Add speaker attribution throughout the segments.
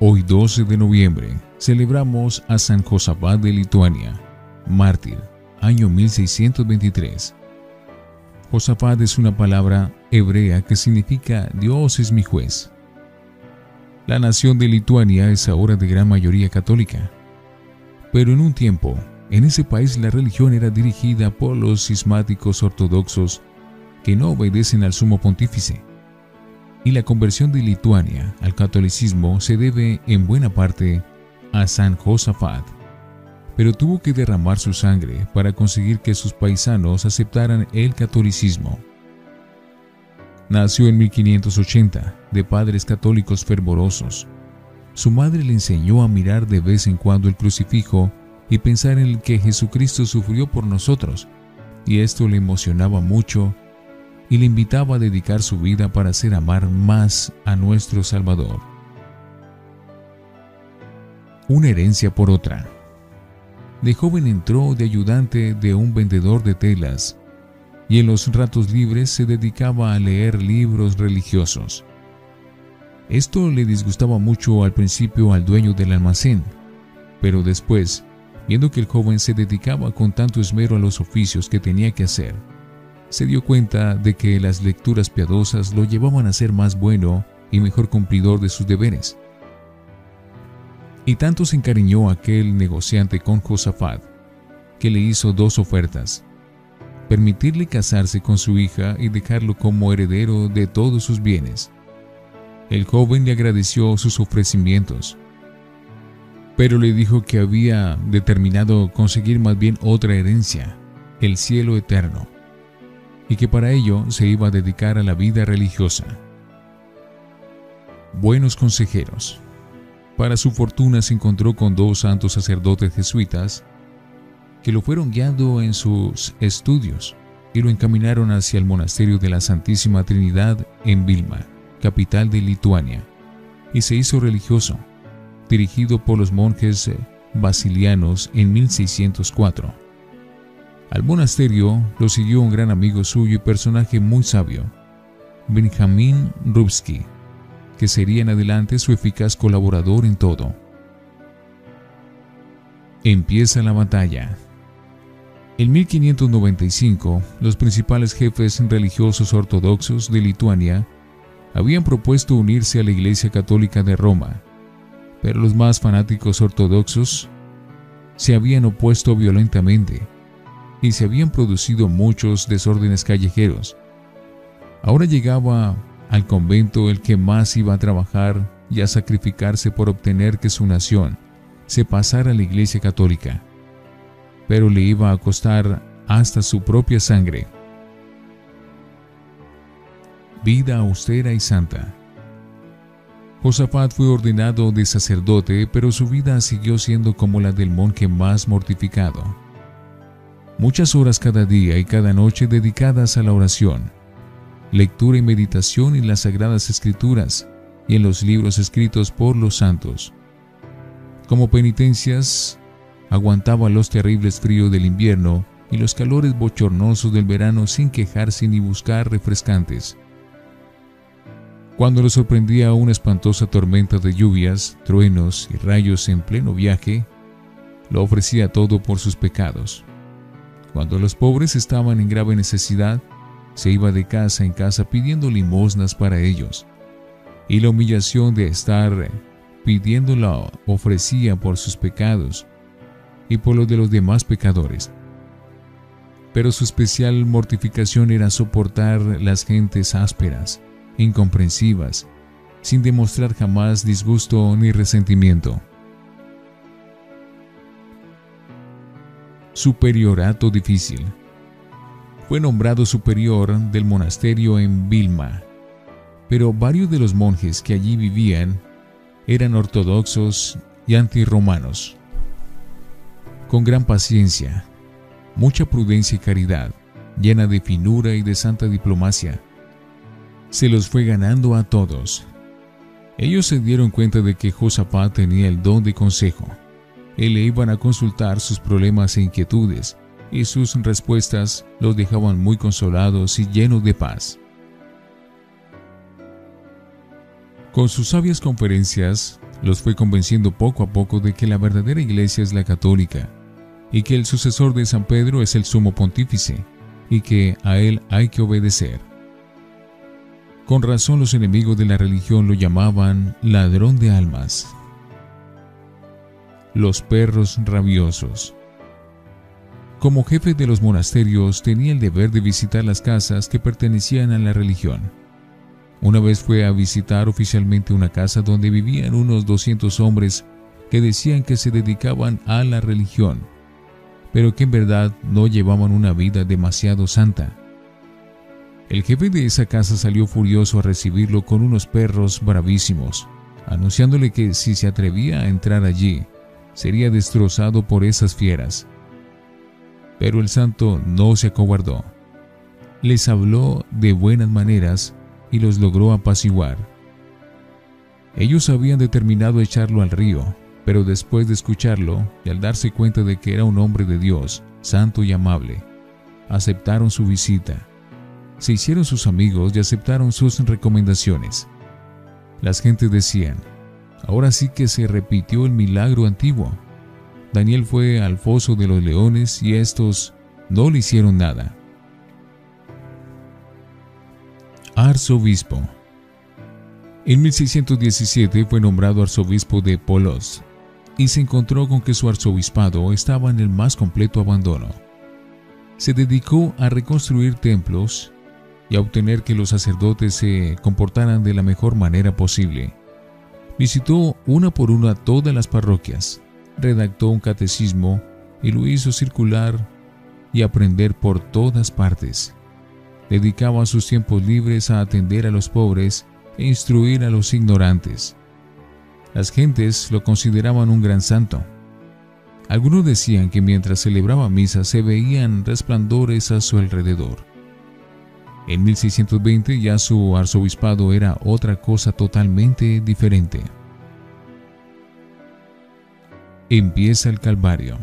Speaker 1: Hoy 12 de noviembre celebramos a San Josafat de Lituania, mártir, año 1623. Josafat es una palabra hebrea que significa Dios es mi juez. La nación de Lituania es ahora de gran mayoría católica, pero en un tiempo, en ese país la religión era dirigida por los cismáticos ortodoxos que no obedecen al sumo pontífice. Y la conversión de Lituania al catolicismo se debe en buena parte a San Josafat, pero tuvo que derramar su sangre para conseguir que sus paisanos aceptaran el catolicismo. Nació en 1580 de padres católicos fervorosos. Su madre le enseñó a mirar de vez en cuando el crucifijo y pensar en el que Jesucristo sufrió por nosotros, y esto le emocionaba mucho y le invitaba a dedicar su vida para hacer amar más a nuestro Salvador. Una herencia por otra. De joven entró de ayudante de un vendedor de telas y en los ratos libres se dedicaba a leer libros religiosos. Esto le disgustaba mucho al principio al dueño del almacén, pero después, viendo que el joven se dedicaba con tanto esmero a los oficios que tenía que hacer, se dio cuenta de que las lecturas piadosas lo llevaban a ser más bueno y mejor cumplidor de sus deberes. Y tanto se encariñó aquel negociante con Josafat, que le hizo dos ofertas, permitirle casarse con su hija y dejarlo como heredero de todos sus bienes. El joven le agradeció sus ofrecimientos, pero le dijo que había determinado conseguir más bien otra herencia, el cielo eterno y que para ello se iba a dedicar a la vida religiosa. Buenos consejeros. Para su fortuna se encontró con dos santos sacerdotes jesuitas que lo fueron guiando en sus estudios y lo encaminaron hacia el monasterio de la Santísima Trinidad en Vilma, capital de Lituania, y se hizo religioso, dirigido por los monjes basilianos en 1604. Al monasterio lo siguió un gran amigo suyo y personaje muy sabio, Benjamín Rubsky, que sería en adelante su eficaz colaborador en todo. Empieza la batalla. En 1595, los principales jefes religiosos ortodoxos de Lituania habían propuesto unirse a la Iglesia Católica de Roma, pero los más fanáticos ortodoxos se habían opuesto violentamente y se habían producido muchos desórdenes callejeros. Ahora llegaba al convento el que más iba a trabajar y a sacrificarse por obtener que su nación se pasara a la Iglesia Católica, pero le iba a costar hasta su propia sangre. Vida austera y santa. Josafat fue ordenado de sacerdote, pero su vida siguió siendo como la del monje más mortificado muchas horas cada día y cada noche dedicadas a la oración, lectura y meditación en las sagradas escrituras y en los libros escritos por los santos. Como penitencias, aguantaba los terribles fríos del invierno y los calores bochornosos del verano sin quejarse ni buscar refrescantes. Cuando lo sorprendía una espantosa tormenta de lluvias, truenos y rayos en pleno viaje, lo ofrecía todo por sus pecados. Cuando los pobres estaban en grave necesidad, se iba de casa en casa pidiendo limosnas para ellos. Y la humillación de estar pidiéndola ofrecía por sus pecados y por los de los demás pecadores. Pero su especial mortificación era soportar las gentes ásperas, incomprensivas, sin demostrar jamás disgusto ni resentimiento. Superiorato difícil. Fue nombrado superior del monasterio en Vilma, pero varios de los monjes que allí vivían eran ortodoxos y antirromanos. Con gran paciencia, mucha prudencia y caridad, llena de finura y de santa diplomacia, se los fue ganando a todos. Ellos se dieron cuenta de que Josaphat tenía el don de consejo y le iban a consultar sus problemas e inquietudes, y sus respuestas los dejaban muy consolados y llenos de paz. Con sus sabias conferencias, los fue convenciendo poco a poco de que la verdadera iglesia es la católica y que el sucesor de San Pedro es el sumo pontífice y que a él hay que obedecer. Con razón los enemigos de la religión lo llamaban ladrón de almas. Los perros rabiosos. Como jefe de los monasterios tenía el deber de visitar las casas que pertenecían a la religión. Una vez fue a visitar oficialmente una casa donde vivían unos 200 hombres que decían que se dedicaban a la religión pero que en verdad no llevaban una vida demasiado santa. El jefe de esa casa salió furioso a recibirlo con unos perros bravísimos, anunciándole que si se atrevía a entrar allí, sería destrozado por esas fieras. Pero el santo no se acobardó. Les habló de buenas maneras y los logró apaciguar. Ellos habían determinado echarlo al río, pero después de escucharlo y al darse cuenta de que era un hombre de Dios, santo y amable, aceptaron su visita. Se hicieron sus amigos y aceptaron sus recomendaciones. Las gentes decían, ahora sí que se repitió el milagro antiguo. Daniel fue al foso de los leones y estos no le hicieron nada. Arzobispo En 1617 fue nombrado arzobispo de Polos, y se encontró con que su arzobispado estaba en el más completo abandono. Se dedicó a reconstruir templos y a obtener que los sacerdotes se comportaran de la mejor manera posible. Visitó una por una todas las parroquias, redactó un catecismo y lo hizo circular y aprender por todas partes. Dedicaba sus tiempos libres a atender a los pobres e instruir a los ignorantes. Las gentes lo consideraban un gran santo. Algunos decían que mientras celebraba misa se veían resplandores a su alrededor. En 1620 ya su arzobispado era otra cosa totalmente diferente. Empieza el Calvario.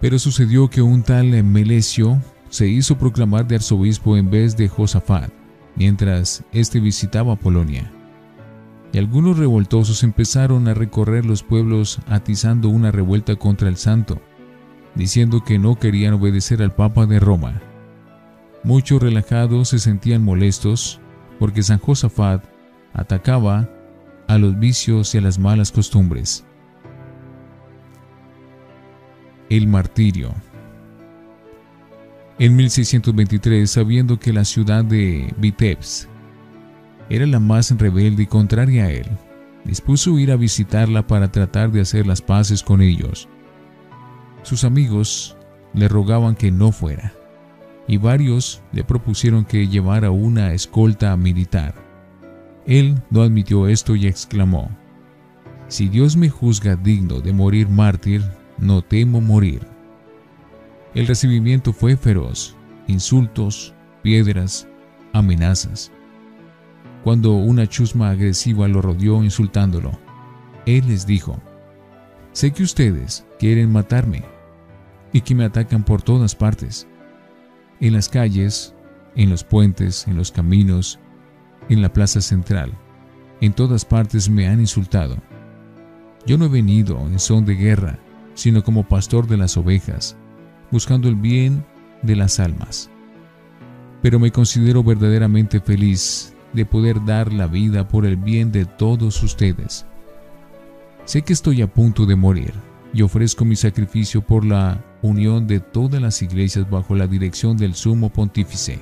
Speaker 1: Pero sucedió que un tal Melesio se hizo proclamar de arzobispo en vez de Josafat, mientras éste visitaba Polonia y algunos revoltosos empezaron a recorrer los pueblos atizando una revuelta contra el santo, diciendo que no querían obedecer al Papa de Roma. Muchos relajados se sentían molestos porque San Josafat atacaba a los vicios y a las malas costumbres. El martirio. En 1623, sabiendo que la ciudad de Vitebsk era la más rebelde y contraria a él. Dispuso ir a visitarla para tratar de hacer las paces con ellos. Sus amigos le rogaban que no fuera, y varios le propusieron que llevara una escolta militar. Él no admitió esto y exclamó, Si Dios me juzga digno de morir mártir, no temo morir. El recibimiento fue feroz, insultos, piedras, amenazas cuando una chusma agresiva lo rodeó insultándolo. Él les dijo, sé que ustedes quieren matarme y que me atacan por todas partes, en las calles, en los puentes, en los caminos, en la plaza central, en todas partes me han insultado. Yo no he venido en son de guerra, sino como pastor de las ovejas, buscando el bien de las almas. Pero me considero verdaderamente feliz de poder dar la vida por el bien de todos ustedes. Sé que estoy a punto de morir y ofrezco mi sacrificio por la unión de todas las iglesias bajo la dirección del sumo pontífice.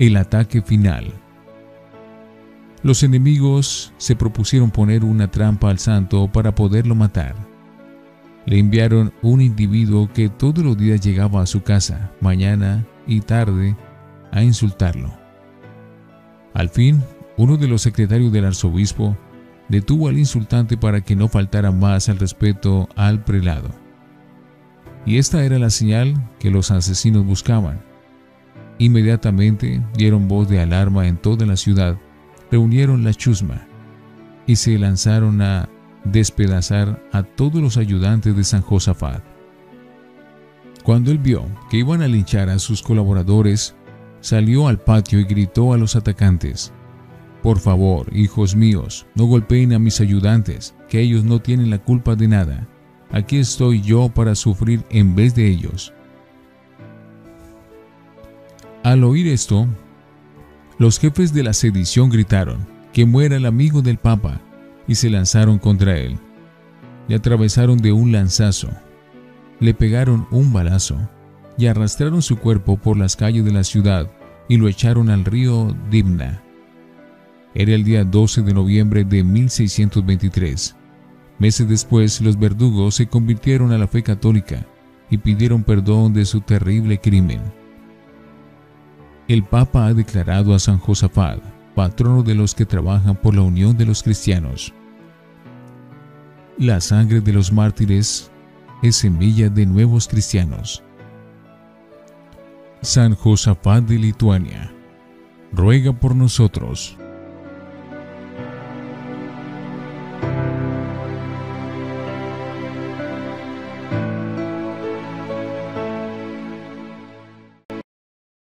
Speaker 1: El ataque final. Los enemigos se propusieron poner una trampa al santo para poderlo matar. Le enviaron un individuo que todos los días llegaba a su casa, mañana y tarde, a insultarlo. Al fin, uno de los secretarios del arzobispo detuvo al insultante para que no faltara más al respeto al prelado. Y esta era la señal que los asesinos buscaban. Inmediatamente dieron voz de alarma en toda la ciudad, reunieron la chusma y se lanzaron a despedazar a todos los ayudantes de San Josafat. Cuando él vio que iban a linchar a sus colaboradores, salió al patio y gritó a los atacantes, Por favor, hijos míos, no golpeen a mis ayudantes, que ellos no tienen la culpa de nada. Aquí estoy yo para sufrir en vez de ellos. Al oír esto, los jefes de la sedición gritaron, Que muera el amigo del Papa, y se lanzaron contra él. Le atravesaron de un lanzazo, le pegaron un balazo, y arrastraron su cuerpo por las calles de la ciudad y lo echaron al río Dimna. Era el día 12 de noviembre de 1623. Meses después, los verdugos se convirtieron a la fe católica y pidieron perdón de su terrible crimen. El Papa ha declarado a San Josafat patrono de los que trabajan por la unión de los cristianos. La sangre de los mártires es semilla de nuevos cristianos. San Josafat de Lituania, ruega por nosotros.